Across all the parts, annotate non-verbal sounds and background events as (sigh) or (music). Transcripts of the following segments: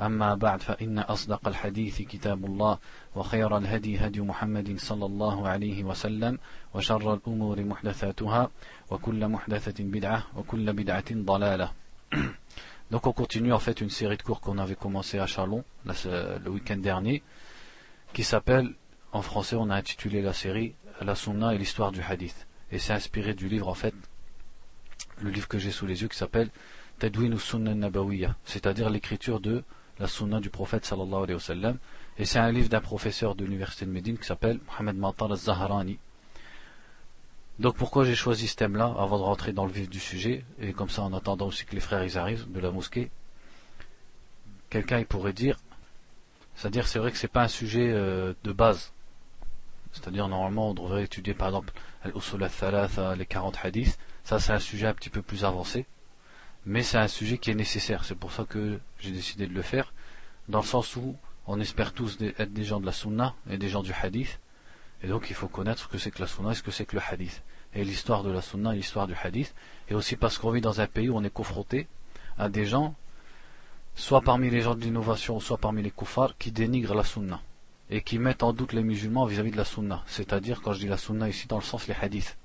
أما بعد فإن أصدق الحديث كتاب الله وخير الهدي هدي محمد صلى الله عليه وسلم وشر الأمور محدثاتها وكل محدثة بدعة وكل بدعة ضلالة Donc on continue en fait une série de cours qu'on avait commencé à Chalon le week-end dernier qui s'appelle, en français on a intitulé la série La Sunna et l'histoire du Hadith. Et c'est inspiré du livre en fait, le livre que j'ai sous les yeux qui s'appelle Tadwin ou Sunna Nabawiya, c'est-à-dire l'écriture de la sunna du prophète sallallahu alayhi wa sallam. Et c'est un livre d'un professeur de l'université de Médine qui s'appelle Mohamed Matar al-Zahrani. Donc pourquoi j'ai choisi ce thème-là avant de rentrer dans le vif du sujet, et comme ça en attendant aussi que les frères ils arrivent de la mosquée, quelqu'un il pourrait dire, c'est-à-dire c'est vrai que c'est pas un sujet euh, de base. C'est-à-dire normalement on devrait étudier par exemple les 40 hadiths, ça c'est un sujet un petit peu plus avancé mais c'est un sujet qui est nécessaire. C'est pour ça que j'ai décidé de le faire, dans le sens où on espère tous être des gens de la sunna et des gens du hadith, et donc il faut connaître ce que c'est que la sunna et ce que c'est que le hadith, et l'histoire de la sunna et l'histoire du hadith, et aussi parce qu'on vit dans un pays où on est confronté à des gens, soit parmi les gens de l'innovation, soit parmi les koufars, qui dénigrent la sunna, et qui mettent en doute les musulmans vis-à-vis de la sunna, c'est-à-dire quand je dis la sunna ici dans le sens les hadiths.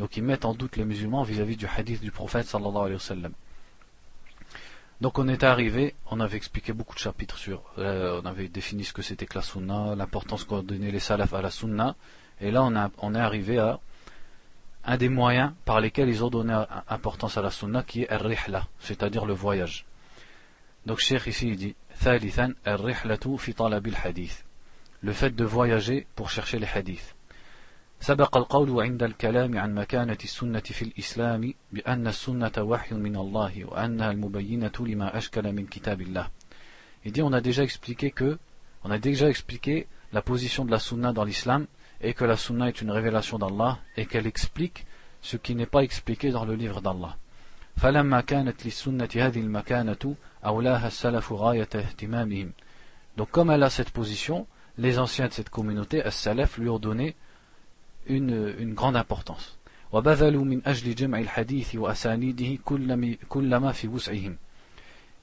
Donc ils mettent en doute les musulmans vis-à-vis du hadith du prophète sallallahu alayhi wa sallam. Donc on est arrivé, on avait expliqué beaucoup de chapitres sur, euh, on avait défini ce que c'était que la sunna, l'importance qu'ont donné les salafs à la sunna, et là on, est arrivé à un des moyens par lesquels ils ont donné importance à la sunna qui est al-rihla, c'est-à-dire le voyage. Donc Cheikh ici il dit, le fait de voyager pour chercher les hadiths. سبق القول عند الكلام عن مكانة السنة في الإسلام بأن السنة وحي من الله وأنها المبينة لما أشكل من كتاب الله. Il dit on a déjà expliqué que on a déjà expliqué la position de la sunna dans l'islam et que la sunna est une révélation d'Allah et qu'elle explique ce qui n'est pas expliqué dans le livre d'Allah. فلما كانت للسنة هذه المكانة أولاها السلف غاية اهتمامهم. Donc comme elle a cette position, les anciens de cette communauté, as-salaf, lui ont donné une, une grande importance.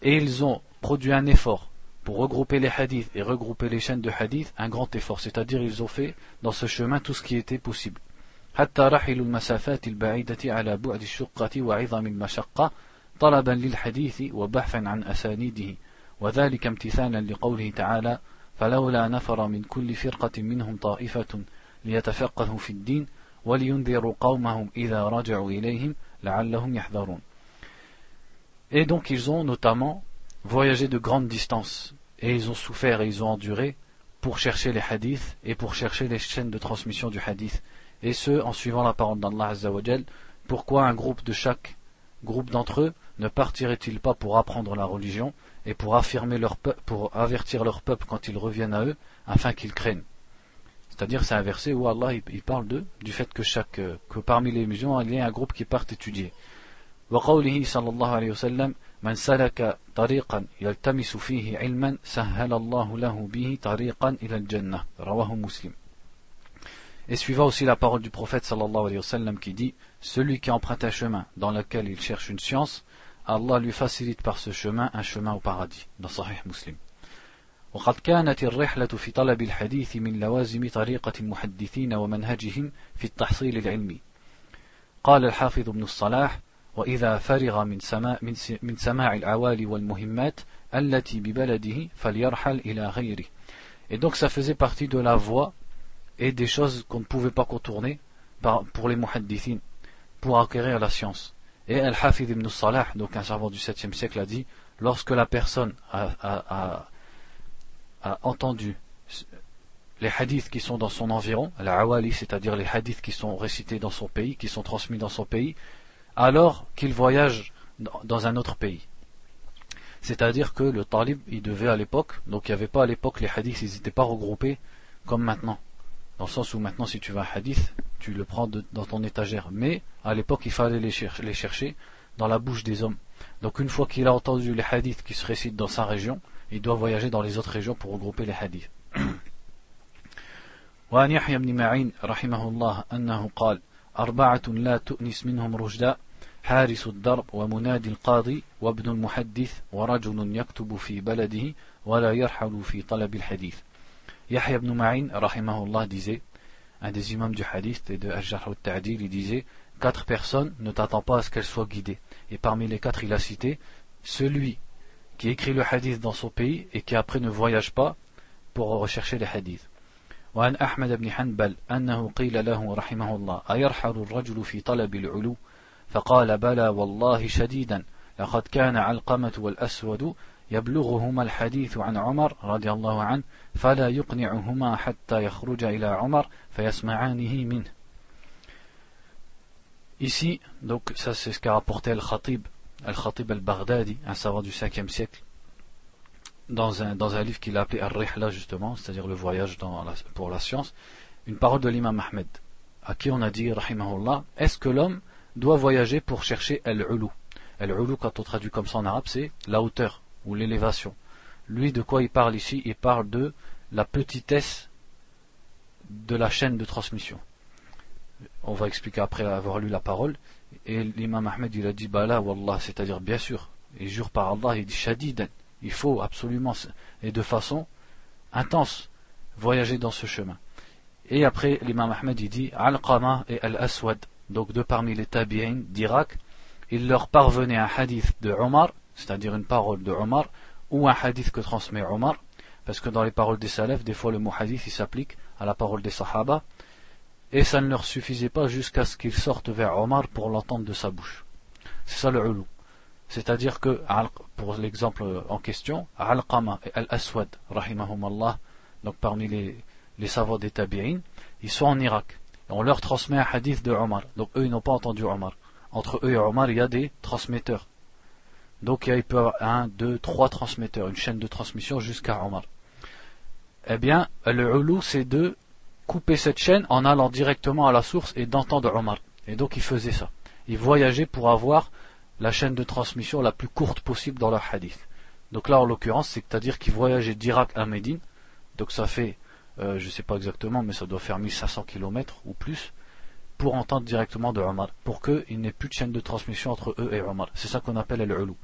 Et ils ont produit un effort pour regrouper les hadiths et regrouper les chaînes de hadiths, un grand effort, c'est-à-dire ils ont fait dans ce chemin tout ce qui était possible. حتى رحلوا المسافات البعيدة على بعد الشقة وعظم المشقة طلبا للحديث وبحثا عن أسانيده وذلك امتثالا لقوله تعالى فلولا نفر من كل فرقة منهم طائفة et donc ils ont notamment voyagé de grandes distances et ils ont souffert et ils ont enduré pour chercher les hadiths et pour chercher les chaînes de transmission du hadith. Et ce en suivant la parole d'Allah Azzawajal pourquoi un groupe de chaque groupe d'entre eux ne partirait-il pas pour apprendre la religion et pour affirmer leur pour avertir leur peuple quand ils reviennent à eux afin qu'ils craignent? c'est-à-dire c'est un verset où Allah il, parle de, du fait que chaque que parmi les musulmans il y a un groupe qui part étudier. وقوله صلى الله عليه وسلم من سلك طريقا يلتمس فيه علما سهل الله له به طريقا إلى الجنة رواه مسلم Et suivant aussi la parole du prophète sallallahu alayhi wa sallam qui dit Celui qui emprunte un chemin dans lequel il cherche une science, Allah lui facilite par ce chemin un chemin au paradis. Dans Sahih Muslim. وقد كانت الرحلة في طلب الحديث من لوازم طريقة المحدثين ومنهجهم في التحصيل العلمي قال الحافظ ابن الصلاح وإذا فرغ من سماع, من سماع العوالي والمهمات التي ببلده فليرحل إلى غيره Et donc ça faisait partie de la voie et des choses qu'on ne pouvait pas contourner pour les muhaddithin, pour acquérir la science. Et Al-Hafid ibn Salah, donc un savant du 7e siècle, a dit lorsque la personne a, entendu les hadiths qui sont dans son environ, la awali, c'est-à-dire les hadiths qui sont récités dans son pays, qui sont transmis dans son pays, alors qu'il voyage dans un autre pays. C'est-à-dire que le talib, il devait à l'époque, donc il n'y avait pas à l'époque les hadiths, ils n'étaient pas regroupés comme maintenant. Dans le sens où maintenant, si tu veux un hadith, tu le prends dans ton étagère. Mais à l'époque, il fallait les, chercher dans la bouche des hommes. Donc une fois qu'il a entendu les hadiths qui se récitent dans sa région, il doit voyager dans les autres régions pour regrouper les hadiths. وعن يحيى بن معين رحمه الله أنه قال أربعة لا تؤنس منهم رشدا حارس الدرب ومنادي القاضي وابن المحدث ورجل يكتب في بلده ولا يرحل في طلب الحديث Yahya ibn Ma'in, rahimahullah, disait, un des imams du hadith et de Al-Jarh al-Ta'dil, il disait, quatre personnes, ne t'attends pas à ce qu'elles soient guidées. Et parmi les quatre, il a cité, celui qui écrit le hadith dans son pays et qui après ne voyage pas pour rechercher les hadiths. وعن أحمد بن حنبل أنه قيل له رحمه الله أيرحل الرجل في طلب العلو فقال بلى والله شديدا لقد كان علقمة والأسود يبلغهما الحديث عن عمر رضي الله عنه فلا يقنعهما حتى يخرج إلى عمر فيسمعانه منه Ici, donc ça c'est ce qu'a rapporté Al-Khatib, Al-Khatib al-Baghdadi, un savant du 5e siècle, dans un, livre qu'il a appelé Al-Rihla justement, c'est-à-dire le voyage pour la science, une parole de l'imam Ahmed, à qui on a dit, rahimahullah, est-ce que l'homme doit voyager pour chercher Al-Ulu? Al-Ulu, quand on traduit comme ça en arabe, c'est la hauteur, ou l'élévation. Lui, de quoi il parle ici? Il parle de la petitesse de la chaîne de transmission. On va expliquer après avoir lu la parole. Et l'imam Ahmed, il a dit, bah là, wallah, c'est-à-dire bien sûr, il jure par Allah, il dit shadidan. Il faut absolument, et de façon intense, voyager dans ce chemin. Et après, l'imam Ahmed, il dit, Al-Qama et Al-Aswad, donc deux parmi les tabi'in d'Irak, il leur parvenait un hadith de Omar, c'est-à-dire une parole de Omar, ou un hadith que transmet Omar, parce que dans les paroles des salafs, des fois le mot hadith il s'applique à la parole des sahaba, et ça ne leur suffisait pas jusqu'à ce qu'ils sortent vers Omar pour l'entendre de sa bouche. C'est ça le ulu. C'est-à-dire que, pour l'exemple en question, Al-Qama et Al-Aswad, rahimahumallah, donc parmi les, les savants des tabi'in, ils sont en Irak. Et on leur transmet un hadith de Omar. Donc eux, ils n'ont pas entendu Omar. Entre eux et Omar, il y a des transmetteurs. Donc il peut y avoir un, deux, trois transmetteurs, une chaîne de transmission jusqu'à Omar. Eh bien, le ulou, c'est de couper cette chaîne en allant directement à la source et d'entendre Omar. Et donc il faisait ça. Il voyageait pour avoir la chaîne de transmission la plus courte possible dans leur hadith. Donc là, en l'occurrence, c'est-à-dire qu'il voyageait d'Irak à Médine. Donc ça fait, euh, je ne sais pas exactement, mais ça doit faire 1500 km ou plus pour entendre directement de Omar, pour qu'il n'ait plus de chaîne de transmission entre eux et Omar. C'est ça qu'on appelle le ulou.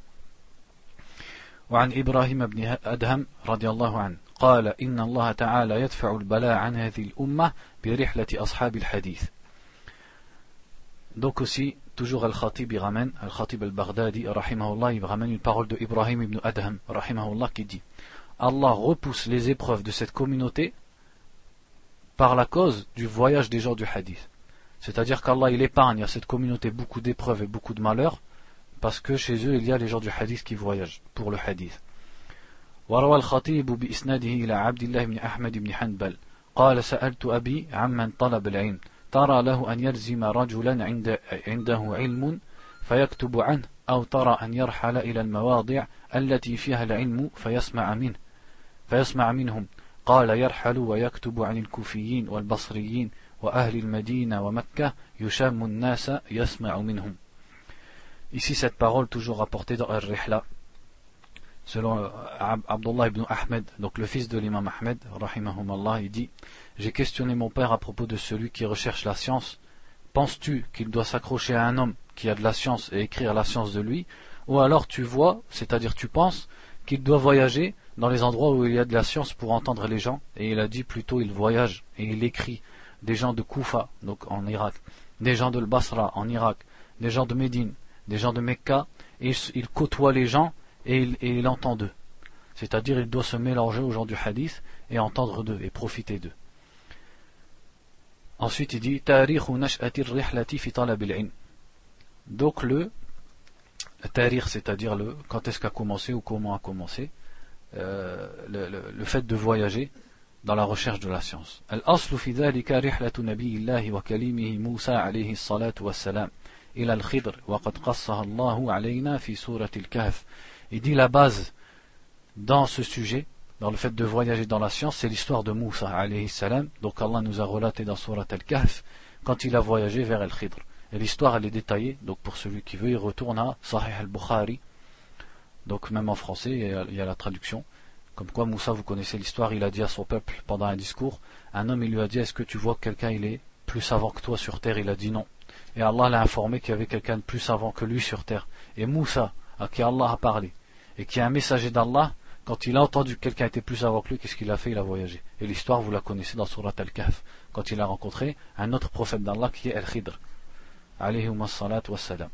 وعن إبراهيم بن أدهم رضي الله عنه قال إن الله تعالى يدفع البلاء عن هذه الأمة برحلة أصحاب الحديث Donc aussi, toujours Al-Khatib il ramène, Al-Khatib al-Baghdadi, rahimahullah, il ramène une parole de Ibrahim ibn Adham, rahimahullah, qui dit Allah repousse les épreuves de cette communauté par la cause du voyage des gens du hadith. C'est-à-dire qu'Allah il épargne à cette communauté beaucoup d'épreuves et beaucoup de malheurs, parce que chez eux il y a les gens du hadith qui voyagent pour le hadith. وروى الخطيب بإسناده إلى عبد الله بن أحمد بن حنبل قال سألت أبي عمن طلب العلم ترى له أن يلزم رجلا عند عنده علم فيكتب عنه أو ترى أن يرحل إلى المواضع التي فيها العلم فيسمع منه فيسمع منهم. قال يرحل ويكتب عن الكوفيين والبصريين وأهل المدينة ومكة يشام الناس يسمع منهم. Ici, cette parole, toujours rapportée dans Al-Rihla, selon euh, Abdullah ibn Ahmed, donc le fils de l'imam Ahmed, il dit J'ai questionné mon père à propos de celui qui recherche la science. Penses-tu qu'il doit s'accrocher à un homme qui a de la science et écrire la science de lui? Ou alors tu vois, c'est-à-dire tu penses, qu'il doit voyager dans les endroits où il y a de la science pour entendre les gens Et il a dit plutôt il voyage et il écrit. Des gens de Koufa, donc en Irak, des gens de Basra en Irak, des gens de Médine, des gens de Mecca, et il, côtoie les gens et il, entend d'eux. C'est-à-dire il doit se mélanger aux gens du hadith et entendre d'eux et profiter d'eux. Ensuite, il dit Donc le tarir, c'est-à-dire le quand est-ce qu'a commencé ou comment a commencé euh, le, le, le, fait de voyager dans la recherche de la science. الأصل في ذلك رحلة نبي الله وكليمه موسى عليه الصلاة والسلام إلى الخضر وقد قصها الله علينا في سورة الكهف. il dit la base dans ce sujet dans le fait de voyager dans la science, c'est l'histoire de Moussa alayhi. Donc Allah nous a relaté dans Surat al-Kahf quand il a voyagé vers Al-Khidr. Et l'histoire elle est détaillée, donc pour celui qui veut, il retourne à Sahih al-Bukhari. Donc même en français, il y, a, la traduction. Comme quoi Moussa, vous connaissez l'histoire, il a dit à son peuple pendant un discours, un homme il lui a dit, est-ce que tu vois que quelqu'un il est plus savant que toi sur terre? Il a dit non. Et Allah l'a informé qu'il y avait quelqu'un de plus savant que lui sur terre. Et Moussa, à qui Allah a parlé, et qui est un messager d'Allah, quand il a entendu que quelqu'un était plus avant que lui, qu'est-ce qu'il a fait Il a voyagé. Et l'histoire, vous la connaissez dans Surat Al-Kahf, quand il a rencontré un autre prophète d'Allah qui est Al-Khidr. والسلام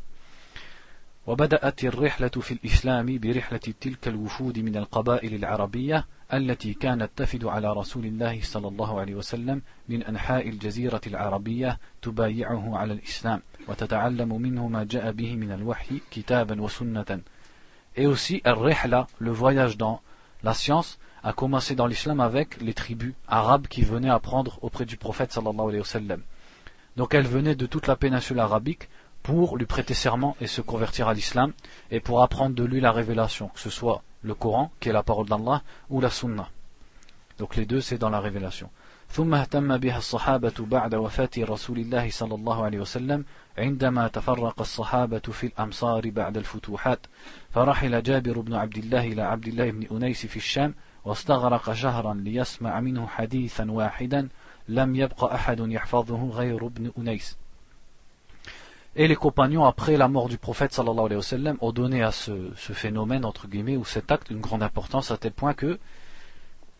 وبدأت الرحلة في الإسلام برحلة تلك الوفود من القبائل العربية التي كانت تفد على رسول الله صلى الله عليه وسلم من أنحاء الجزيرة العربية تبايعه على الإسلام وتتعلم منه ما جاء به من الوحي كتابا وسنة Et aussi, Al-Rihla, le voyage dans la science, a commencé dans l'islam avec les tribus arabes qui venaient apprendre auprès du prophète sallallahu alayhi wa sallam. Donc elles venaient de toute la péninsule arabique pour lui prêter serment et se convertir à l'islam et pour apprendre de lui la révélation, que ce soit le Coran, qui est la parole d'Allah, ou la Sunna. Donc les deux, c'est dans la révélation. ثم اهتم بها الصحابة بعد وفاة رسول الله صلى الله عليه وسلم عندما تفرق الصحابة في الأمصار بعد الفتوحات فرحل جابر بن عبد الله إلى عبد الله بن أنيس في الشام واستغرق شهرا ليسمع منه حديثا واحدا لم يبق أحد يحفظه غير ابن أنيس Et les compagnons, après la mort du prophète sallallahu alayhi wa sallam, ont donné à ce, ce phénomène, entre guillemets, ou cet acte, une grande importance, à tel point que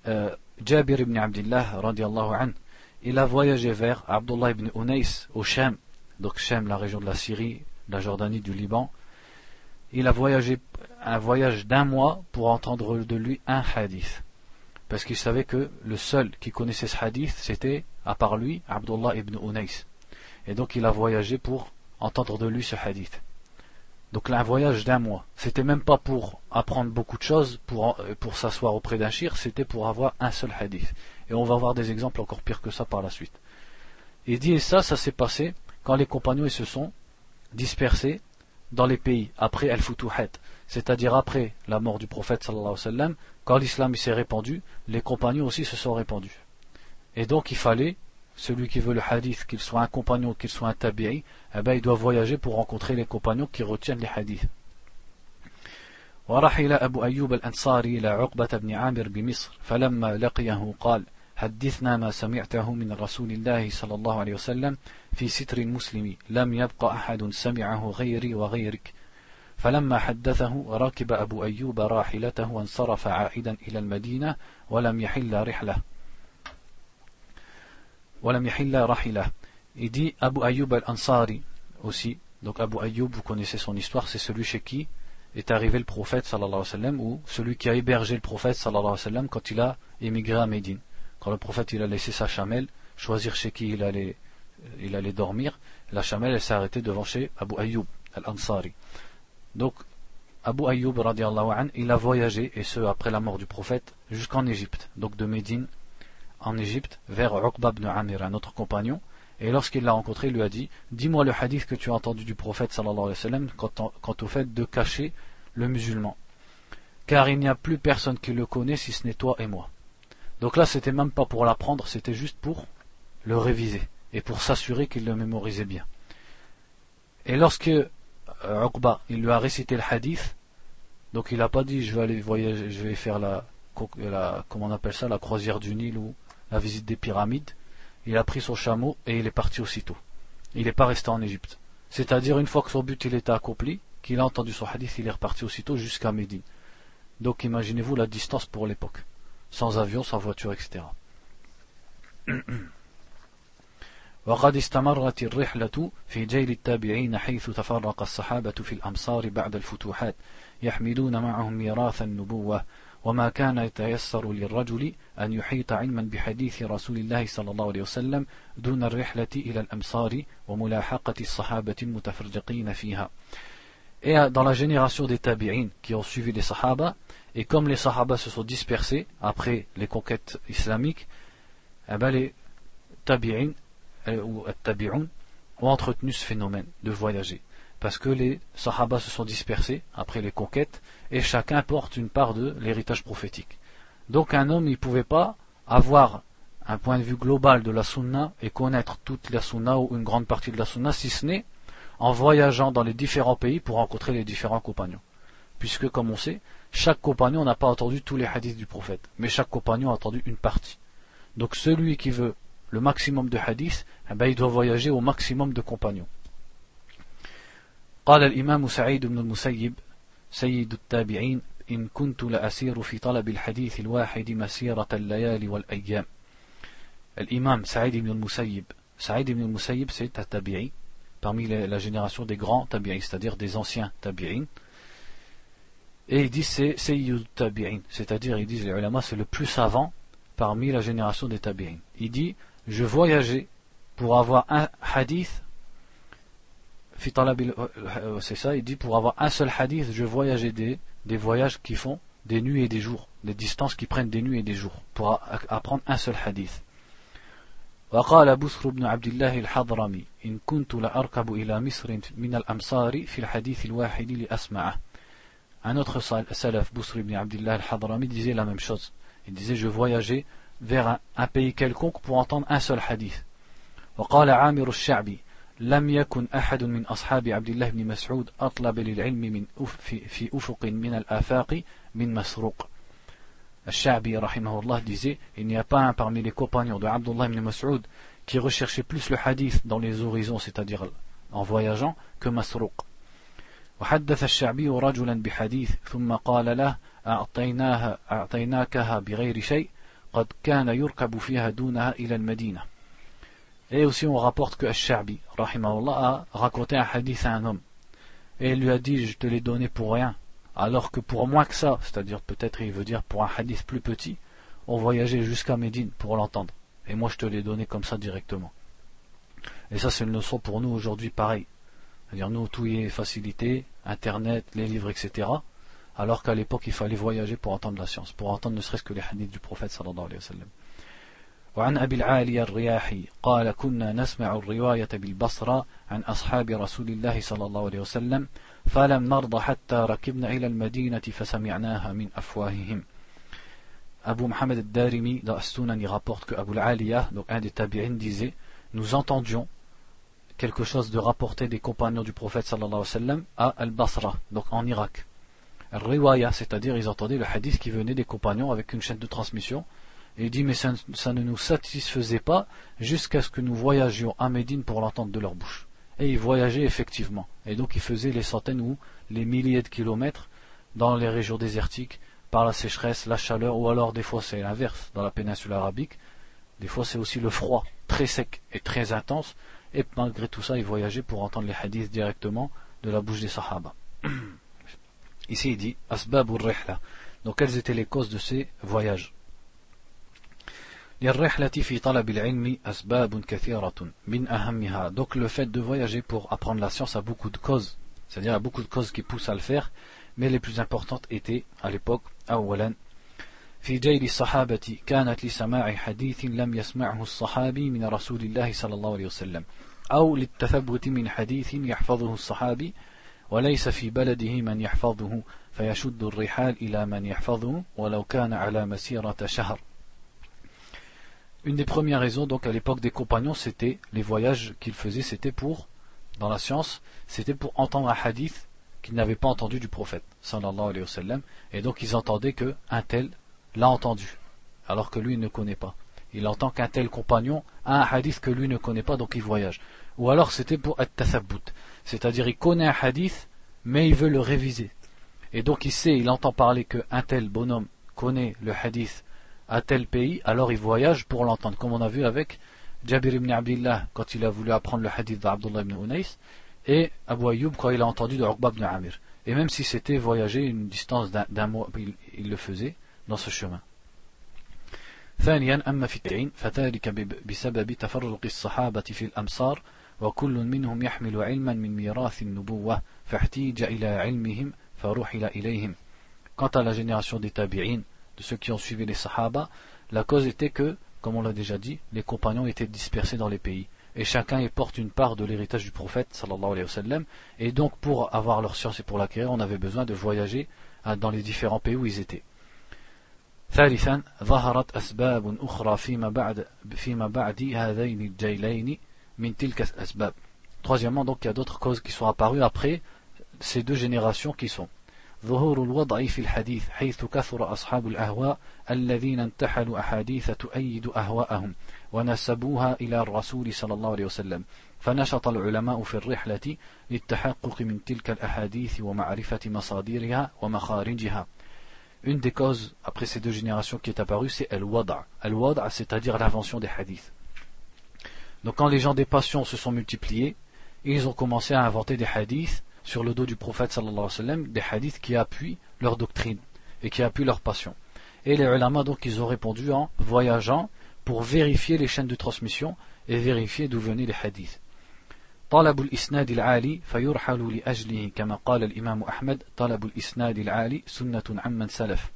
euh, Jabir ibn Abdullah, radiallahu an, il a voyagé vers Abdullah ibn Unais, au Shem, donc Shem, la région de la Syrie, la Jordanie, du Liban. Il a voyagé un voyage d'un mois pour entendre de lui un hadith. Parce qu'il savait que le seul qui connaissait ce hadith, c'était, à part lui, Abdullah ibn Unais. Et donc il a voyagé pour entendre de lui ce hadith. Donc un voyage d'un mois. C'était même pas pour apprendre beaucoup de choses, pour, euh, pour s'asseoir auprès d'un shir, c'était pour avoir un seul hadith. Et on va voir des exemples encore pires que ça par la suite. Il dit, et ça, ça s'est passé quand les compagnons ils se sont dispersés dans les pays, après Al-Futuhat, c'est-à-dire après la mort du prophète sallallahu alayhi wa sallam, quand l'islam s'est répandu, les compagnons aussi se sont répandus. Et donc il fallait celui qui veut le hadith, qu'il soit un compagnon, qu'il soit un tabi'i, eh ben, il doit voyager pour rencontrer les compagnons qui retiennent les hadiths. ورحل أبو أيوب الأنصاري إلى عقبة بن عامر بمصر فلما لقيه قال حدثنا ما سمعته من رسول الله صلى الله عليه وسلم في ستر المسلم لم يبق أحد سمعه غيري وغيرك فلما حدثه ركب أبو أيوب راحلته وانصرف عائدا إلى المدينة ولم يحل رحله Il dit Abu Ayyub al-Ansari aussi. Donc Abu Ayyub, vous connaissez son histoire, c'est celui chez qui est arrivé le prophète sallallahu alayhi wa sallam, ou celui qui a hébergé le prophète sallallahu alayhi wa sallam quand il a émigré à Médine. Quand le prophète il a laissé sa chamelle, choisir chez qui il allait, allait dormir, la chamelle elle s'est arrêtée devant chez Abu Ayyub al-Ansari. Donc Abu Ayyub an, il a voyagé, et ce après la mort du prophète, jusqu'en Égypte, donc de Médine en Égypte vers Uqba ibn Amir, un autre compagnon, et lorsqu'il l'a rencontré, il lui a dit Dis-moi le hadith que tu as entendu du prophète sallallahu alayhi wa sallam quant, au fait de cacher le musulman. Car il n'y a plus personne qui le connaît si ce n'est toi et moi. Donc là, c'était même pas pour l'apprendre, c'était juste pour le réviser et pour s'assurer qu'il le mémorisait bien. Et lorsque euh, Uqba, il lui a récité le hadith, donc il n'a pas dit je vais aller voyager, je vais faire la, la comment on appelle ça, la croisière du Nil ou la visite des pyramides, il a pris son chameau et il est parti aussitôt. Il n'est pas resté en Égypte. C'est-à-dire une fois que son but était accompli, qu'il a entendu son hadith, il est reparti aussitôt jusqu'à Médine. Donc imaginez-vous la distance pour l'époque. Sans avion, sans voiture, etc. (clears throat) وقد استمرت الرحلة في جيل التابعين حيث تفرق الصحابة في الأمصار بعد الفتوحات يحملون معهم ميراث النبوة وما كان يتيسر للرجل أن يحيط علما بحديث رسول الله صلى الله عليه وسلم دون الرحلة إلى الأمصار وملاحقة الصحابة المتفرقين فيها Et dans la génération des tabi'in qui ont suivi les sahaba, et comme les sahaba se sont dispersés après les conquêtes islamiques, eh ben les tabi'in euh, ou tabi'un ont entretenu ce phénomène de voyager. Parce que les sahaba se sont dispersés après les conquêtes et chacun porte une part de l'héritage prophétique. Donc un homme, ne pouvait pas avoir un point de vue global de la sunna et connaître toute la sunna ou une grande partie de la sunna, si ce n'est en voyageant dans les différents pays pour rencontrer les différents compagnons. Puisque, comme on sait, chaque compagnon n'a pas entendu tous les hadiths du prophète, mais chaque compagnon a entendu une partie. Donc celui qui veut le maximum de hadiths, eh ben, il doit voyager au maximum de compagnons. قال الإمام سعيد بن المسيب سيد التابعين إن كنت لأسير في طلب الحديث الواحد مسيرة الليالي والأيام الإمام سعيد بن المسيب سعيد بن المسيب c'est un tabi'i parmi la génération des grands tabi'in c'est-à-dire des anciens tabi'in et il dit c'est Sayyid tabi'in c'est-à-dire ils disent les ulama c'est le plus savant parmi la génération des tabi'in il dit je voyageais pour avoir un hadith euh, c'est ça, il dit pour avoir un seul hadith, je voyageais des, des voyages qui font des nuits et des jours, des distances qui prennent des nuits et des jours, pour apprendre un seul hadith. وقال بسر بن عبد الله الحضرمي إن كنت لأركب إلى مصر من الأمصار في الحديث الواحد لأسمعه Un autre salaf, Busr ibn Abdullah al-Hadrami, disait la même chose. Il disait, je voyageais vers un, un pays quelconque pour entendre un seul hadith. وقال عامر الشعبي لم يكن أحد من أصحاب عبد الله بن مسعود أطلب للعلم من أف في, في أفق من الآفاق من مسروق الشعبي رحمه الله disait il n'y a pas un parmi les compagnons de Abdullah ibn Mas'ud qui recherchait plus le hadith dans les horizons c'est-à-dire en voyageant que Masruq وحدث الشعبي رجلا بحديث ثم قال له أعطيناها أعطيناكها بغير شيء قد كان يركب فيها دونها إلى المدينة Et aussi on rapporte que Ash-Sha'bi, a raconté un hadith à un homme. Et il lui a dit, je te l'ai donné pour rien. Alors que pour moins que ça, c'est-à-dire peut-être il veut dire pour un hadith plus petit, on voyageait jusqu'à Médine pour l'entendre. Et moi je te l'ai donné comme ça directement. Et ça c'est une leçon pour nous aujourd'hui pareil. C'est-à-dire nous tout y est facilité, internet, les livres, etc. Alors qu'à l'époque il fallait voyager pour entendre la science, pour entendre ne serait-ce que les hadiths du prophète sallallahu alayhi wa sallam. وعن أبي العالي الرياحي قال كنا نسمع الرواية بالبصرة عن أصحاب رسول الله صلى الله عليه وسلم فلم نرضى حتى ركبنا إلى المدينة فسمعناها من أفواههم Abu Muhammad al-Darimi dans As-Sunan il rapporte que Abu al-Aliyah, donc un des tabi'in, disait Nous entendions quelque chose de rapporté des compagnons du prophète sallallahu sallam à Al-Basra, donc en Irak. Al-Riwaya, c'est-à-dire ils entendaient le hadith qui venait des compagnons avec une chaîne de transmission Et il dit, mais ça, ne nous satisfaisait pas jusqu'à ce que nous voyagions à Médine pour l'entendre de leur bouche. Et ils voyageaient effectivement. Et donc ils faisaient les centaines ou les milliers de kilomètres dans les régions désertiques par la sécheresse, la chaleur, ou alors des fois c'est l'inverse dans la péninsule arabique. Des fois c'est aussi le froid très sec et très intense. Et malgré tout ça, ils voyageait pour entendre les hadiths directement de la bouche des Sahaba. (clears throat) Ici, il dit Asbab rihla Donc, quelles étaient les causes de ces voyages? donc le fait de voyager pour apprendre la science a beaucoup de causes, c'est-à-dire a beaucoup de causes qui poussent à le faire, mais les plus importantes étaient à l'époque, في جيل الصحابة كانت لسماع حديث لم يسمعه الصحابي من رسول الله صلى الله عليه وسلم أو للتثبت من حديث يحفظه الصحابي وليس في بلده من يحفظه فيشد الرحال إلى من يحفظه ولو كان على مسيرة شهر une des premières raisons, donc à l'époque des compagnons, c'était les voyages qu'ils faisaient, c'était pour, dans la science, c'était pour entendre un hadith qu'ils n'avaient pas entendu du prophète, sallallahu alayhi wa sallam, et donc ils entendaient que un tel l'a entendu, alors que lui ne connaît pas. Il entend qu'un tel compagnon a un hadith que lui ne connaît pas, donc il voyage. Ou alors c'était pour être tathabout, c'est-à-dire il connaît un hadith, mais il veut le réviser. Et donc il sait, il entend parler qu'un tel bonhomme connaît le hadith à tel pays, alors il voyage pour l'entendre, comme on a vu avec Jabir ibn Abdullah quand il a voulu apprendre le hadith d'Abdullah ibn Unais, et Abu Ayyub quand il a entendu de Uqba ibn Amir. Et même si c'était voyager une distance d'un mois, il, le faisait, dans ce chemin. ثانيا أما في التعين فذلك بسبب تفرق الصحابة في الأمصار وكل منهم يحمل علما من ميراث النبوة فاحتيج إلى علمهم فرحل إليهم Quant à la génération des tabi'in, de ceux qui ont suivi les sahaba, la cause était que, comme on l'a déjà dit, les compagnons étaient dispersés dans les pays. Et chacun y porte une part de l'héritage du prophète, sallallahu alayhi wa sallam. Et donc, pour avoir leur science et pour l'acquérir, on avait besoin de voyager dans les différents pays où ils étaient. ثالثا ظهرت أسباب أخرى فيما بعد فيما بعد هذين الجيلين من تلك الأسباب. Troisièmement, donc il y a d'autres causes qui sont apparues après ces deux générations qui sont. ظهور الوضع في الحديث حيث كثر أصحاب الأهواء الذين انتحلوا أحاديث تؤيد أهواءهم ونسبوها إلى الرسول صلى الله عليه وسلم. فنشط العلماء في الرحلة للتحقق من تلك الأحاديث ومعرفة مصادرها ومخارجها. Une des causes après ces deux générations qui est apparue, c'est al-wada'. Al-wada', c'est-à-dire l'invention des hadiths. Donc quand les gens des passions se sont multipliés, ils ont commencé à inventer des hadiths sur le dos du prophète sallallahu des hadiths qui appuient leur doctrine et qui appuient leur passion. Et les ulama donc ils ont répondu en voyageant pour vérifier les chaînes de transmission et vérifier d'où venaient les hadiths. طلب الإسناد العالي فيرحل لأجله كما قال الإمام أحمد طلب الإسناد العالي سنة عمن سلف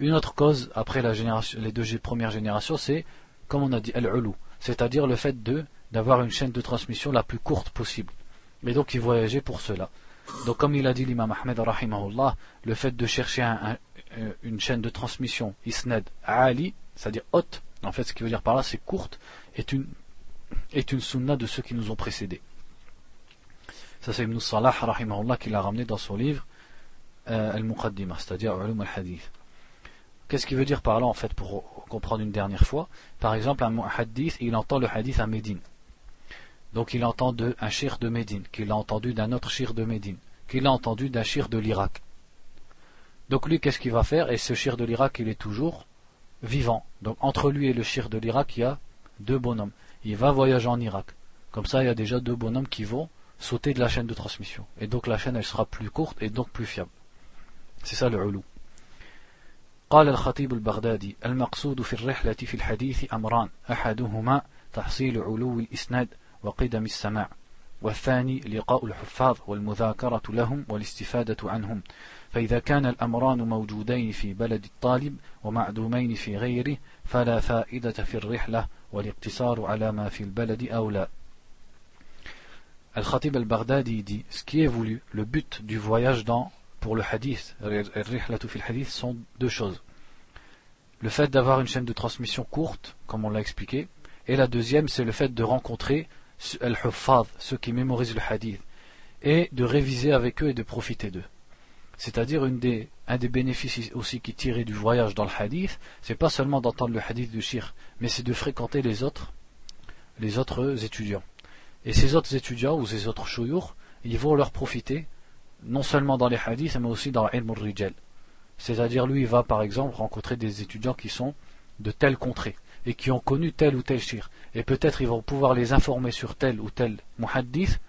Une autre cause après la génération, les deux premières générations, c'est, comme on a dit, al-ulu, c'est-à-dire le fait de d'avoir une chaîne de transmission la plus courte possible. Et donc il voyageait pour cela. Donc comme il a dit l'imam Ahmed rahimahullah, le fait de chercher un, un, une chaîne de transmission isnad ali, c'est-à-dire haute, en fait ce qui veut dire par là c'est courte, est une est une sunna de ceux qui nous ont précédés. Ça c'est Ibn Salah qui l'a ramené dans son livre euh, Al-Muqaddimah, c'est-à-dire Ulum al-Hadith. Qu'est-ce qu'il veut dire par là en fait pour comprendre une dernière fois? Par exemple, un hadith, il entend le hadith à Médine. Donc il entend un shir de Médine, qu'il a entendu d'un autre shir de Médine, qu'il a entendu d'un shir de l'Irak. Donc lui, qu'est-ce qu'il va faire? Et ce shir de l'Irak, il est toujours vivant. Donc entre lui et le shir de l'Irak, il y a deux bonhommes. Il va voyager en Irak. Comme ça, il y a déjà deux bonhommes qui vont sauter de la chaîne de transmission. Et donc la chaîne, elle sera plus courte et donc plus fiable. C'est ça le ulou. قال الخطيب البغدادي المقصود في الرحلة في الحديث أمران أحدهما تحصيل علو الإسناد وقدم السماع والثاني لقاء الحفاظ والمذاكرة لهم والاستفادة عنهم فإذا كان الأمران موجودين في بلد الطالب ومعدومين في غيره فلا فائدة في الرحلة والاقتصار على ما في البلد أولى Al-Khatib al-Baghdadi dit ce qui est voulu, le but du voyage dans, pour le hadith, al-Rihlatu fil hadith, sont deux choses. Le fait d'avoir une chaîne de transmission courte, comme on l'a expliqué, et la deuxième, c'est le fait de rencontrer al-Huffaz, ceux qui mémorisent le hadith, et de réviser avec eux et de profiter d'eux. C'est-à-dire un des bénéfices aussi qui tirait du voyage dans le hadith, c'est pas seulement d'entendre le hadith du shir, mais c'est de fréquenter les autres, les autres étudiants. Et ces autres étudiants ou ces autres chouyours, ils vont leur profiter, non seulement dans les hadiths, mais aussi dans ilm rijal. C'est-à-dire, lui, il va par exemple rencontrer des étudiants qui sont de telle contrée et qui ont connu tel ou tel shir. Et peut-être ils vont pouvoir les informer sur tel ou tel muhaddith,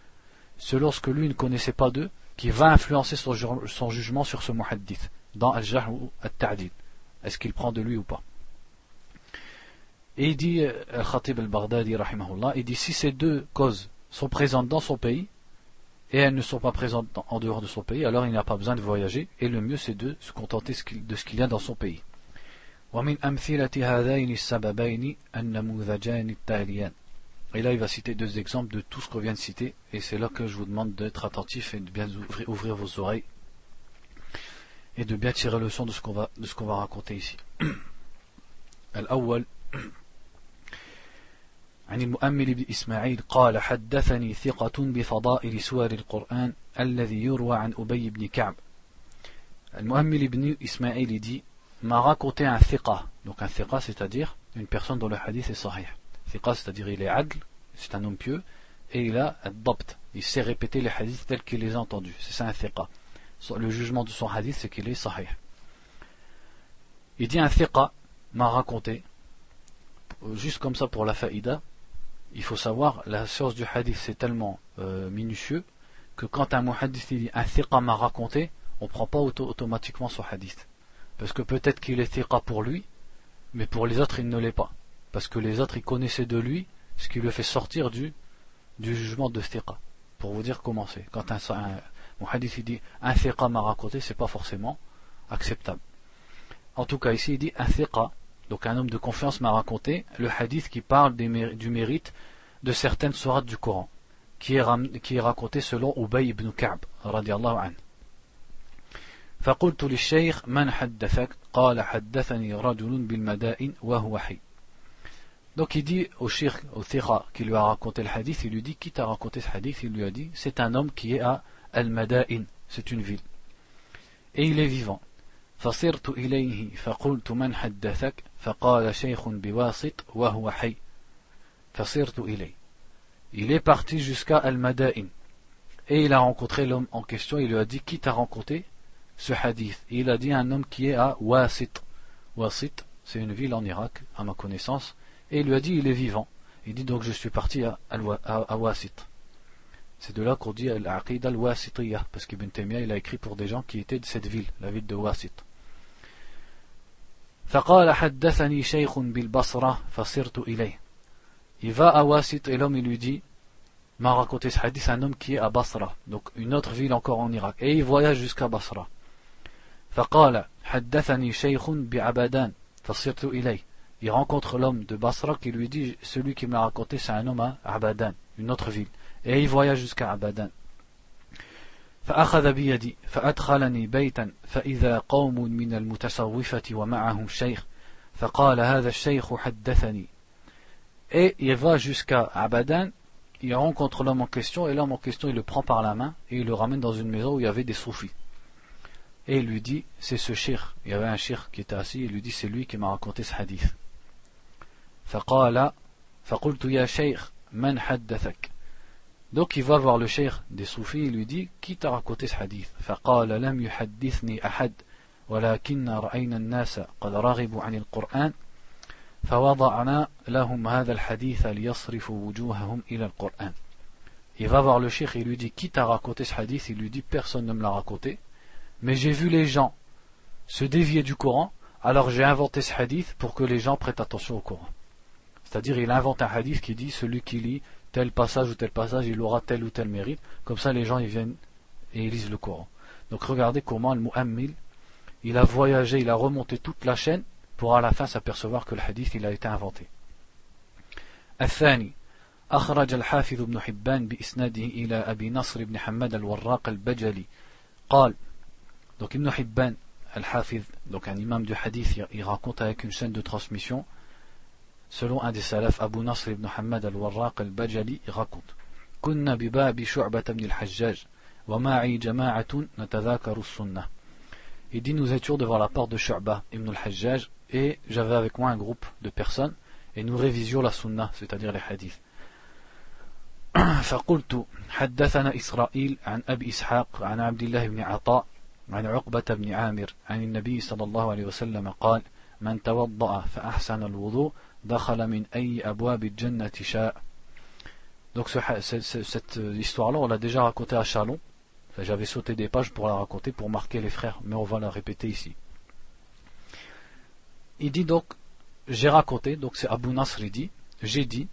selon ce que lui ne connaissait pas d'eux, qui va influencer son, son jugement sur ce muhaddith, dans al-jahl ou al-ta'did. Est-ce qu'il prend de lui ou pas Et il dit, Al-Khatib al-Baghdadi, rahimahullah, il dit si ces deux causes sont présentes dans son pays, et elles ne sont pas présentes en dehors de son pays, alors il n'a pas besoin de voyager, et le mieux c'est de se contenter de ce qu'il y a dans son pays. ومن أمثلة هذين السببين النموذجان التاليان Et là, il va citer deux exemples de tout ce qu'on vient de citer, et c'est là que je vous demande d'être attentif et de bien ouvrir, ouvrir vos oreilles et de bien tirer le son de ce qu'on va, de ce qu'on va raconter ici. (clears throat) الأول عن المؤمل بن إسماعيل قال حدثني ثقة بفضائل سور القرآن الذي يروى عن أبي بن كعب المؤمل بن إسماعيل dit m'a raconté un thiqa. Donc un thiqa, c'est-à-dire une personne dont le hadith est sahih. C'est-à-dire il est adl, c'est un homme pieux, et il a dabt. Il sait répéter les hadiths tels qu'il les a entendus. C'est ça un thiqa. Le jugement de son hadith, c'est qu'il est sahih. Il dit un thiqa m'a raconté, juste comme ça pour la faïda, il faut savoir, la science du hadith c'est tellement euh, minutieux que quand un muhaddith dit un thiqa m'a raconté, on ne prend pas auto automatiquement son hadith Parce que peut-être qu'il est thiqa pour lui, mais pour les autres il ne l'est pas Parce que les autres ils connaissaient de lui ce qui le fait sortir du, du jugement de thiqa. Pour vous dire comment c'est. Quand un, un hadith il dit un thiqa m'a raconté, c'est pas forcément acceptable. En tout cas ici il dit un thiqa, donc un homme de confiance m'a raconté le hadith qui parle du mérite de certaines sourates du Coran, qui est, qui est raconté selon Ubay ibn Ka'b, radiallahu anhu. فقلت للشيخ من حدثك قال حدثني رجل بالمدائن وهو حي donc il dit au shir, au thira qui lui a raconté le hadith, il lui dit qui t'a raconté ce hadith Il lui a dit c'est un homme qui est à Al-Mada'in, c'est une ville. Et il est vivant. فصرت إليه فقلت من حدثك فقال شيخ بواسط وهو حي فصرت إليه Il est parti jusqu'à Al-Mada'in. Et il a rencontré l'homme en question, il lui a dit qui t'a rencontré ce hadith. il a dit un homme qui est à Wasit. Wasit, c'est une ville en Irak, à ma connaissance. Et il lui a dit il est vivant. Il dit donc je suis parti à, à, Wasit. C'est de là qu'on dit Al-Aqid al-Wasitiyah, parce qu'Ibn Taymiyyah il a écrit pour des gens qui étaient de cette ville, la ville de Wasit. فقال حدثني شيخ بالبصرة فصرت إليه. Il va à Wasit et l'homme il lui dit m'a raconté ce hadith un homme qui est à Basra, donc une autre ville encore en Irak, et il voyage jusqu'à Basra. فقال حدثني شيخ بعبدان فصرت إليه il rencontre l'homme de Basra qui lui dit celui qui me l'a raconté c'est un homme à Abadan, une autre ville et il voyage jusqu'à Abadan فأخذ بيدي فأدخلني بيتا فإذا قوم من المتصوفة ومعهم شيخ فقال هذا الشيخ حدثني et il va jusqu'à Abadan il rencontre l'homme en question et l'homme en question il le prend par la main et il le ramène dans une maison où il y avait des soufis et il lui dit c'est ce shir il y avait un shir qui était assis il lui dit c'est lui qui m'a raconté ce hadith فقال فقلت يا شيخ من حدثك donc il va voir le cheikh des soufis il lui dit qui t'a raconté ce hadith فقال لم يحدثني أحد ولكن رأينا الناس قد رغبوا عن القرآن فوضعنا لهم هذا الحديث ليصرفوا وجوههم إلى القرآن Il va voir le cheikh et il lui dit qui t'a raconté ce hadith Il lui dit personne ne me l'a raconté mais j'ai vu les gens se dévier du Coran, alors j'ai inventé ce hadith pour que les gens prêtent attention au Coran. C'est-à-dire, il invente un hadith qui dit celui qui lit tel passage ou tel passage, il aura tel ou tel mérite. Comme ça, les gens ils viennent et ils lisent le Coran. Donc, regardez comment le Mu'ammil, il a voyagé, il a remonté toute la chaîne pour à la fin s'apercevoir que le hadith il a été inventé. الثاني أخرج الحافظ ابن حبان بإسناده إلى أبي نصر بن حماد الوراق البجلي قال donc Ibn Hibban al-Hafiz, donc un imam du hadith, il raconte avec une chaîne de transmission, selon un des salafs, Abu Nasr ibn Hamad al-Warraq al-Bajali, raconte كنا بباب شعبة بن الحجاج ومعي جماعة نتذاكر السنة Il dit nous étions devant la porte de Shu'bah ibn al-Hajjaj et j'avais avec moi un groupe de personnes et nous révisions la sunna, c'est-à-dire les hadiths. فقلت حدثنا إسرائيل عن أبي إسحاق عن عبد الله بن عطاء عن عقبة بن عامر عن النبي صلى الله عليه وسلم قال من توضأ فأحسن الوضوء Donc cette, cette histoire-là, on l'a déjà racontée à Chalon. J'avais sauté des pages pour la raconter, pour marquer les frères, mais on va la répéter ici. Il dit donc, j'ai raconté, donc c'est Abu Nasr, il dit, j'ai dit,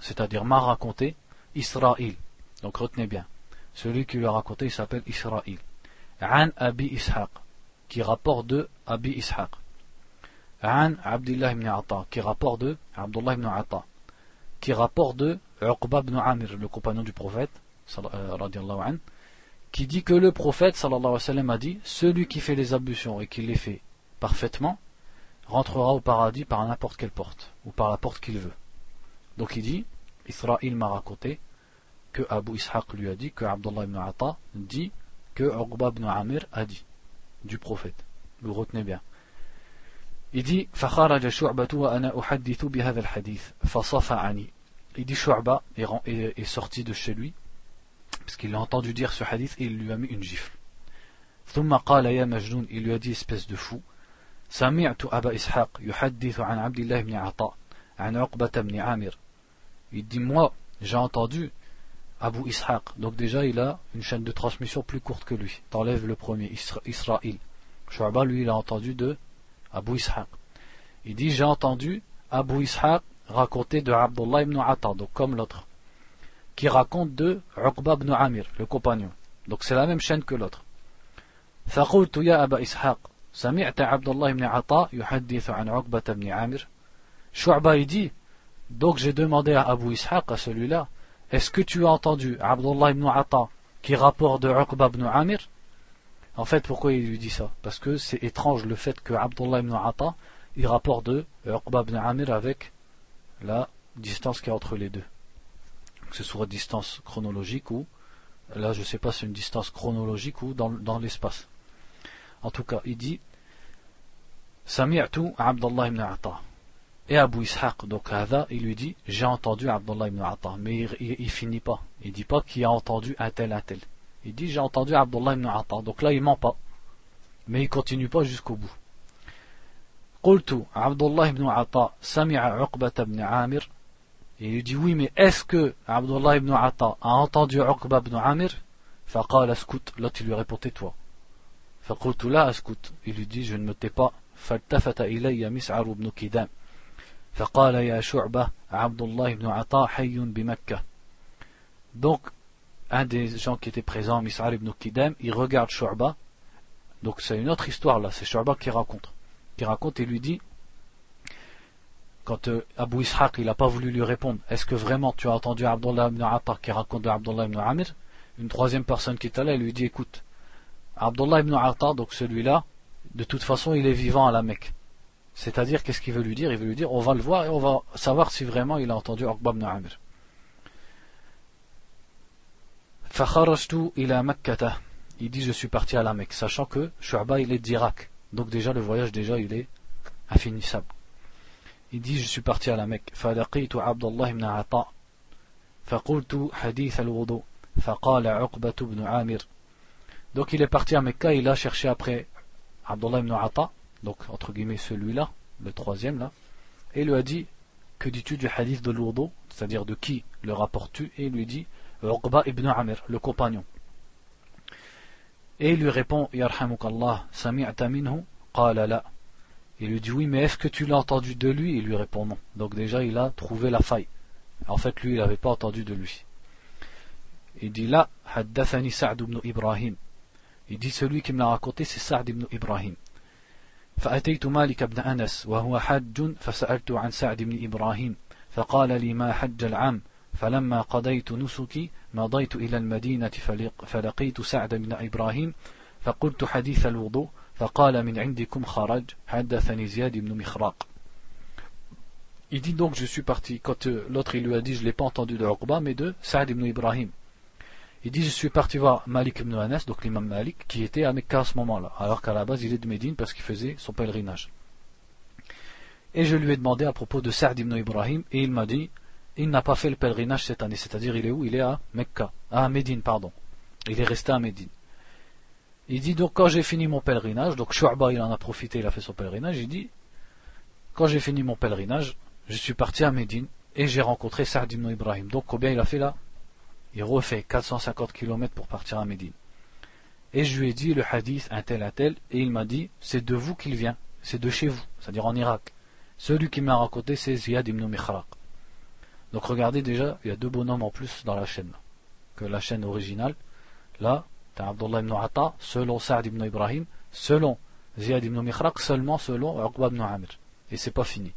c'est-à-dire m'a raconté, Israël. Donc retenez bien, celui qui lui a raconté, il s'appelle Israël. An Abi Ishaq, qui rapporte de Abi Ishaq. An Abdullah ibn Atta, qui rapporte de Abdullah ibn Atta, qui rapporte Uqba ibn Amir, le compagnon du prophète, an, qui dit que le prophète sallallahu a dit Celui qui fait les ablutions et qui les fait parfaitement rentrera au paradis par n'importe quelle porte, ou par la porte qu'il veut. Donc il dit Israël m'a raconté que Abu Ishaq lui a dit que Abdullah ibn Atta dit que Uqba ibn Amir a dit du prophète. Vous retenez bien. Il dit فخرج شعبة وأنا أحدث بهذا الحديث فصفعني. Il dit Shu'ba est, est, est sorti de chez lui parce qu'il a entendu dire ce hadith et il lui a mis une gifle. ثم قال يا مجنون il lui a dit espèce de fou سمعت أبا إسحاق يحدث عن عبد الله بن عطاء عن عقبة بن عامر il dit moi j'ai entendu Abu Ishaq. Donc déjà, il a une chaîne de transmission plus courte que lui. T'enlèves le premier, Israël. Shu'ba, lui, il a entendu de Abu Ishaq. Il dit J'ai entendu Abu Ishaq raconter de Abdullah ibn Atta, donc comme l'autre, qui raconte de Uqba ibn Amir, le compagnon. Donc c'est la même chaîne que l'autre. فقلت يا أبا إسحاق سمعت عبد الله بن عطاء يحدث عن عقبة بن عامر Shu'ba il dit donc j'ai demandé à Abu Ishaq à celui-là est-ce que tu as entendu Abdullah ibn Atta qui rapporte de Uqba ibn Amir En fait, pourquoi il lui dit ça? Parce que c'est étrange le fait que Abdullah ibn Atta il rapporte de Uqba ibn Amir avec la distance qui est entre les deux. Que ce soit distance chronologique ou, là je ne sais pas si c'est une distance chronologique ou dans, l'espace. En tout cas, il dit Sami'tu Abdullah ibn Atta. Et Abu Ishaq, donc il lui dit J'ai entendu Abdullah ibn Atta. Mais il, il, finit pas. Il dit pas qu'il a entendu un tel, un tel. Il dit J'ai entendu Abdullah ibn Atta. Donc là, il ment pas. Mais il continue pas jusqu'au bout. قلت عبد الله بن عطاء سمع عقبة بن عامر Il lui dit oui mais est-ce que Abdullah ibn Atta a entendu Uqba ibn Amir فقال اسكت l'autre il lui répondait toi فقلت لا اسكت il lui dit je ne me tais pas فالتفت إلي مسعر بن كدام فقال يا شعبة عبد الله بن عطاء حي بمكة donc un des gens qui étaient présents Mis'ar ibn Kidam il regarde Shu'ba. Donc c'est une autre histoire là. C'est Shu'ba qui raconte. Qui raconte et lui dit quand euh, Abu Ishaq il n'a pas voulu lui répondre est-ce que vraiment tu as entendu Abdullah ibn Atta qui raconte de Abdullah ibn Amir? Une troisième personne qui est là lui dit écoute Abdullah ibn Atta donc celui-là de toute façon il est vivant à la Mecque. C'est-à-dire qu'est-ce qu'il veut lui dire? Il veut lui dire on va le voir et on va savoir si vraiment il a entendu Uqba ibn Amir il dit je suis parti à la Mecque sachant que Shu'ba il est d'Irak donc déjà le voyage déjà il est infinissable. Il dit je suis parti à la Mecque. فلقيت عبد الله بن عطاء فقلت حديث الوضوء فقال عقبة بن عامر Donc il est parti à Mecca, il a cherché après Abdullah ibn Atta, donc entre guillemets celui-là, le troisième là, et il lui a dit Que dis-tu du hadith de l'Ourdo C'est-à-dire de qui le rapportes-tu Et il lui dit Uqba ibn Amir, le compagnon. Et il lui répond, Yarhamukallah, sami'ta minhu Qala la. Il lui dit oui, mais est-ce que tu l'as entendu de lui Il lui répond non. Donc déjà, il a trouvé la faille. En fait, lui, il n'avait pas entendu de lui. Il dit là, Haddathani Sa'd ibn Ibrahim. Il dit celui qui me l'a raconté, c'est Sa'd ibn Ibrahim. فأتيت مالك بن أنس وهو حج فسألت عن سعد بن إبراهيم فقال لي ما حج العام فلما قضيت نسكي مضيت إلى المدينة فلقيت سعد بن إبراهيم فقلت حديث الوضوء فقال من عندكم خرج حدثني زياد بن مخراق Il dit donc je suis parti quand euh, l'autre il lui a dit je l'ai pas entendu de Uqba mais de Saad ibn Ibrahim. Il dit je suis parti voir Malik ibn Anas donc l'imam Malik qui était à Mecca à ce moment-là alors qu'à la base il est de Médine parce qu'il faisait son pèlerinage. Et je lui ai demandé à propos de Saad ibn Ibrahim et il m'a dit il n'a pas fait le pèlerinage cette année, c'est-à-dire il est où? Il est à Mecca, à Médine, pardon. Il est resté à Médine. Il dit donc quand j'ai fini mon pèlerinage, donc Shu'ba il en a profité, il a fait son pèlerinage, il dit quand j'ai fini mon pèlerinage, je suis parti à Médine et j'ai rencontré Sa'd ibn Ibrahim. Donc combien il a fait là? Il refait 450 km pour partir à Médine. Et je lui ai dit le hadith un tel un tel et il m'a dit c'est de vous qu'il vient, c'est de chez vous, c'est-à-dire en Irak. Celui qui m'a raconté c'est Ziyad ibn Mikhraq. Donc regardez déjà, il y a deux bonhommes en plus dans la chaîne. Que la chaîne originale. Là, tu as Abdullah ibn Atta, selon Sa'd ibn Ibrahim, selon Ziyad ibn Mikhraq, seulement selon Uqba ibn Amir. Et c'est pas fini.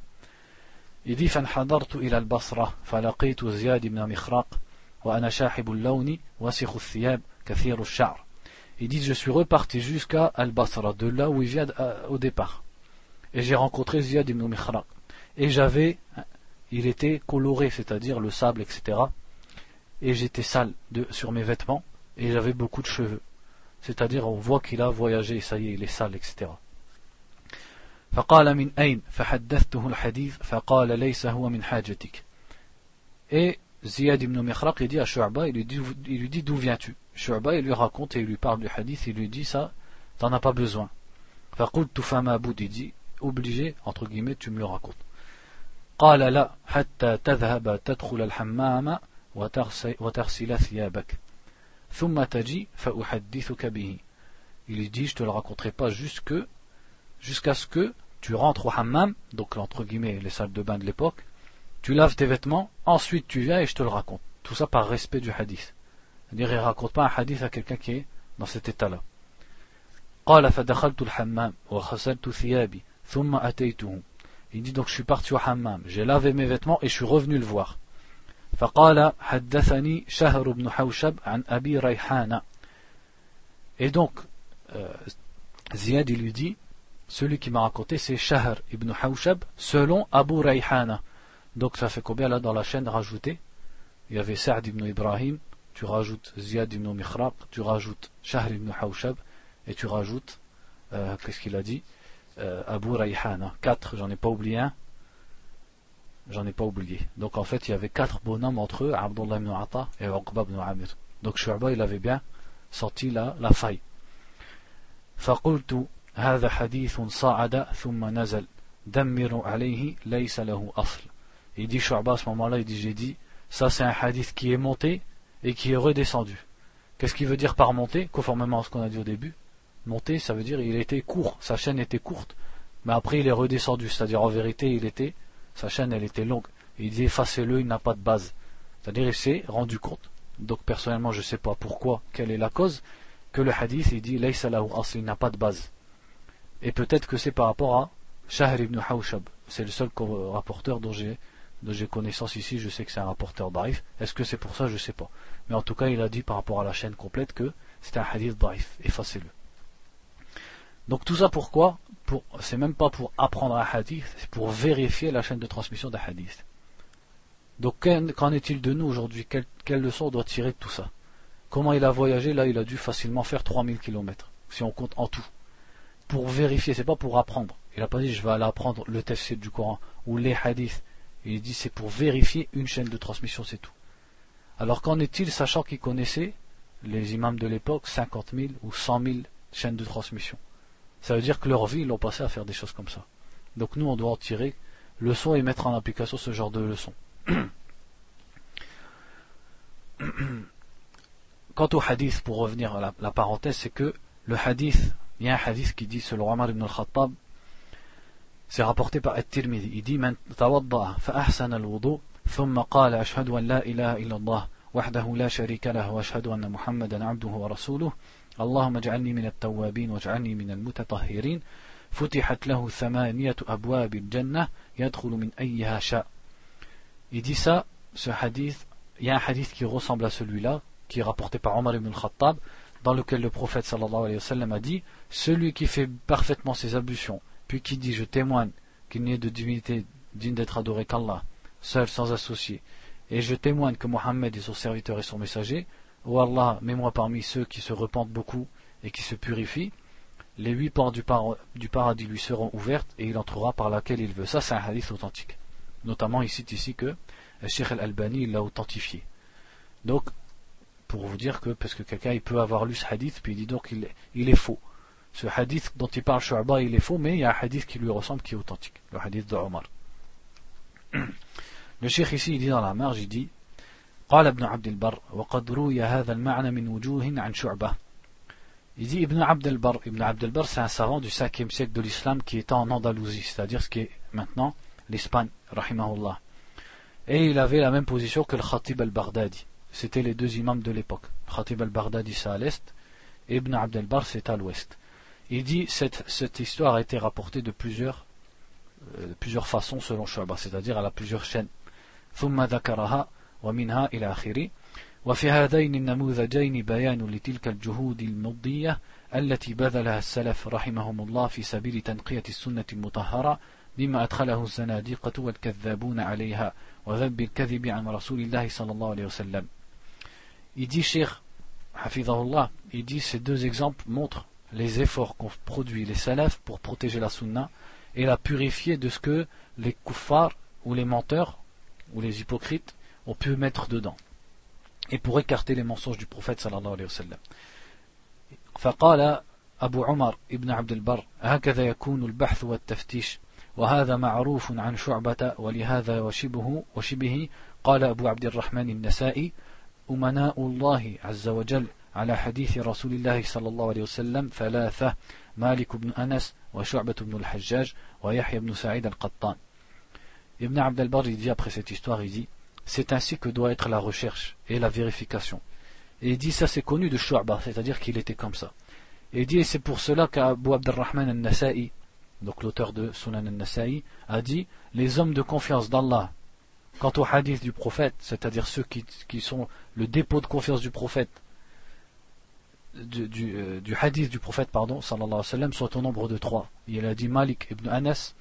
Il dit فانحدرت إلى البصرة فلقيت زياد بن مخراق وأنا شاحب اللون وسخ الثياب كثير الشعر Il dit je suis reparti jusqu'à Al-Basra, de là où il vient euh, au départ. Et j'ai rencontré Ziyad ibn Mikhraq. Et j'avais il était coloré, c'est-à-dire le sable, etc. Et j'étais sale sur mes vêtements et j'avais beaucoup de cheveux. C'est-à-dire on voit qu'il a voyagé, ça y est, il est sale, etc. Et Ziyad ibn Mikhraq dit à Shu'ba, il lui dit, d'où viens-tu? Shu'ba il lui raconte et il lui parle du hadith, il lui dit ça, t'en as pas besoin. il dit, obligé, entre guillemets, tu me le racontes. قال لا حتى تذهب تدخل الحمام وتغسل ثيابك ثم تجي فأحدثك به il lui dit je te le raconterai pas jusqu'à ce que tu rentres au hammam, donc entre guillemets les salles de bain de l'époque, tu laves tes vêtements, ensuite tu viens et je te le raconte. Tout ça par respect du hadith. C'est-à-dire il raconte pas un hadith à quelqu'un qui est dans cet état-là. il dit donc je suis parti au hammam, j'ai lavé mes vêtements et je suis revenu le voir. Et donc, euh, Ziyad il lui dit, celui qui m'a raconté c'est Shahr ibn Hawshab selon Abu Rayhana. Donc ça fait combien là dans la chaîne rajoutée? Il y avait Sa'd ibn Ibrahim, tu rajoutes Ziyad ibn Mikhraq, tu rajoutes Shahr ibn Hawshab et tu rajoutes, euh, qu'est-ce qu'il a dit? euh, Abu Rayhana. Quatre, j'en ai pas oublié un. J'en ai pas oublié. Donc en fait, il y avait quatre bonhommes entre eux, Abdullah ibn Atta et Uqba ibn Amir. Donc Shu'ba, il avait bien sorti la, la faille. فقلت هذا حديث صعد ثم نزل دمروا عليه ليس له أصل il dit Shu'ba à ce moment-là il dit j'ai dit ça c'est un hadith qui est monté et qui est redescendu qu'est-ce qu'il veut dire par monter conformément à ce qu'on a dit au début monter, ça veut dire il était court, sa chaîne était courte, mais après il est redescendu, c'est-à-dire en vérité il était, sa chaîne elle était longue. il dit effacez-le, il n'a pas de base. C'est-à-dire il s'est rendu compte. Donc personnellement je ne sais pas pourquoi, quelle est la cause, que le hadith il dit il n'a pas de base. Et peut-être que c'est par rapport à Shahr ibn Hawshab. C'est le seul rapporteur dont j'ai connaissance ici, je sais que c'est un rapporteur daif. Est-ce que c'est pour ça? Je ne sais pas. Mais en tout cas, il a dit par rapport à la chaîne complète que c'était un hadith daif. Effacez-le. Donc tout ça pourquoi pour, C'est même pas pour apprendre un hadith, c'est pour vérifier la chaîne de transmission d'un hadith. Donc qu'en est-il de nous aujourd'hui quelle, quelle, leçon on doit tirer de tout ça Comment il a voyagé Là, il a dû facilement faire 3000 km, si on compte en tout. Pour vérifier, c'est pas pour apprendre. Il n'a pas dit je vais aller apprendre le tafsir du Coran ou les hadiths. Il dit c'est pour vérifier une chaîne de transmission, c'est tout. Alors qu'en est-il, sachant qu'il connaissait les imams de l'époque, 50 000 ou 100 000 chaînes de transmission ça veut dire que leur vie, ils l'ont passé à faire des choses comme ça. Donc nous, on doit en tirer leçon et mettre en application ce genre de leçon. (coughs) Quant au hadith, pour revenir à la, parenthèse, c'est que le hadith, il y a un hadith qui dit, selon Omar ibn al-Khattab, c'est rapporté par At-Tirmidhi, il dit, اللهم اجعلني من التوابين واجعلني من المتطهرين فتحت له ثمانية أبواب الجنة يدخل من أيها شاء Il dit ça, ce hadith, il y a un hadith qui ressemble à celui-là, qui est rapporté par Omar ibn al-Khattab, dans lequel le prophète sallallahu alayhi wa sallam a dit Celui qui fait parfaitement ses ablutions, puis qui dit Je témoigne qu'il n'y ait de divinité digne d'être adoré qu'Allah, seul sans associé, et je témoigne que Mohammed est son serviteur et son messager, Ô Allah, mets-moi parmi ceux qui se repentent beaucoup et qui se purifient, les huit portes du, paradis lui seront ouvertes et il entrera par laquelle il veut. Ça, c'est un hadith authentique. Notamment, il cite ici que Sheikh al-Albani l'a authentifié. Donc, pour vous dire que, parce que quelqu'un peut avoir lu ce hadith, puis il dit donc il, il est faux. Ce hadith dont il parle Shu'ba, il est faux, mais il y a un hadith qui lui ressemble qui est authentique. Le hadith de Omar. (clears throat) Le Sheikh ici, il dit dans la marge, il dit قال ابن عبد البر وقد روي هذا المعنى من وجوه عن شعبة Il dit Ibn Abd al-Bar. Ibn Abd al-Bar, c'est un savant du 5e siècle de l'islam qui était en Andalousie, c'est-à-dire ce qui est maintenant l'Espagne, rahimahullah. Et il avait la même position que le Khatib al-Baghdadi. C'était les deux imams de l'époque. Le Khatib al-Baghdadi, c'est à l'est, et Ibn Abd al-Bar, c'est à l'ouest. Il dit cette, cette histoire a été rapportée de plusieurs, euh, plusieurs façons selon Shu'ba, c'est-à-dire elle a plusieurs chaînes. ثم ذكرها ومنها إلى آخره. وفي هذين النموذجين بيان لتلك الجهود المضية التي بذلها السلف رحمهم الله في سبيل تنقية السنة المطهرة مما أدخله الزناديقة والكذابون عليها وذنب الكذب عن رسول الله صلى الله عليه وسلم. يدي الشيخ حفظه الله يدي ces deux exemples montrent les efforts qu'ont produits les salafs pour protéger la sunna et la purifier de ce que les kuffars ou les menteurs ou les hypocrites on peut mettre dedans et pour écarter les mensonges du prophète sallallahu alayhi wa sallam فقال أبو عمر ابن عبد البر هكذا يكون البحث والتفتيش وهذا معروف عن شعبة ولهذا وشبه وشبه قال أبو عبد الرحمن النسائي أمناء الله عز وجل على حديث رسول الله صلى الله عليه وسلم ثلاثة مالك بن أنس وشعبة بن الحجاج ويحيى بن سعيد القطان Ibn Abd al il dit après cette histoire, il dit c'est ainsi que doit être la recherche et la vérification. Et il dit Ça c'est connu de Shu'ba, c'est-à-dire qu'il était comme ça. Et il dit c'est pour cela qu'Abu Abdurrahman al-Nasa'i, donc l'auteur de Sunan al-Nasa'i, a dit Les hommes de confiance d'Allah, quant au hadith du prophète, c'est-à-dire ceux qui, sont le dépôt de confiance du prophète, du, euh, hadith du prophète, pardon, sallallahu alayhi wa sallam, sont au nombre de trois. Il a dit Malik ibn Anas,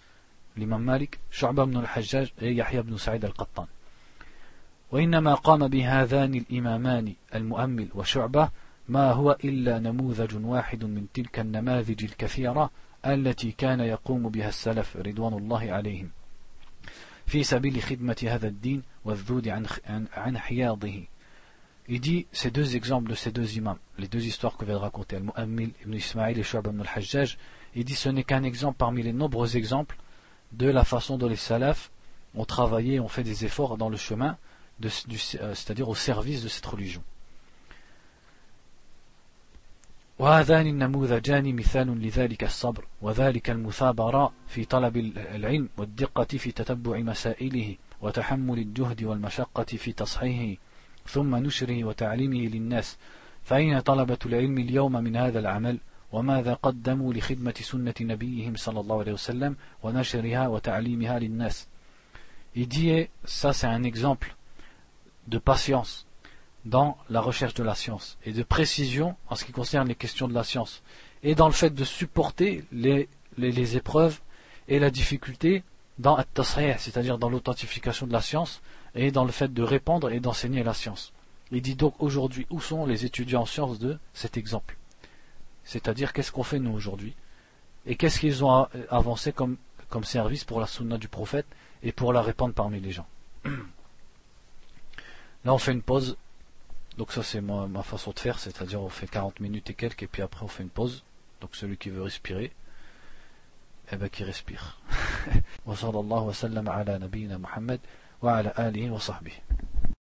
l'imam Malik, Shu'ba ibn al-Hajjaj et Yahya ibn Sa'id al-Qattan. وإنما قام بهذان الإمامان المؤمل وشعبة ما هو إلا نموذج واحد من تلك النماذج الكثيرة التي كان يقوم بها السلف رضوان الله عليهم في سبيل خدمة هذا الدين والذود عن, عن حياضه Il dit ces deux exemples de ces deux imams, les deux histoires que vient de raconter Al-Mu'ammil ibn Ismaïl et Shu'ab ibn al-Hajjaj, il dit ce n'est qu'un exemple parmi les nombreux exemples de la façon dont les salafs ont travaillé, ont fait des efforts dans le chemin, euh, c'est-à-dire au service de cette religion. وهذان النموذجان مثال لذلك الصبر وذلك المثابرة في طلب العلم والدقة في تتبع مسائله وتحمل الجهد والمشقة في تصحيحه ثم نشره وتعليمه للناس. فأين طلبة العلم اليوم من هذا العمل؟ وماذا قدموا لخدمة سنة نبيهم صلى الله عليه وسلم ونشرها وتعليمها للناس؟ Il dit, ça c'est un exemple de patience dans la recherche de la science et de précision en ce qui concerne les questions de la science et dans le fait de supporter les, les, épreuves et la difficulté dans c'est-à-dire dans l'authentification de la science et dans le fait de répandre et d'enseigner la science. Il dit donc aujourd'hui où sont les étudiants en sciences de cet exemple? C'est-à-dire qu'est-ce qu'on fait nous aujourd'hui? Et qu'est-ce qu'ils ont avancé comme, comme service pour la sunna du prophète et pour la répandre parmi les gens? Là on fait une pause, donc ça c'est ma, façon de faire, c'est-à-dire on fait 40 minutes et quelques et puis après on fait une pause, donc celui qui veut respirer, eh ben qui respire.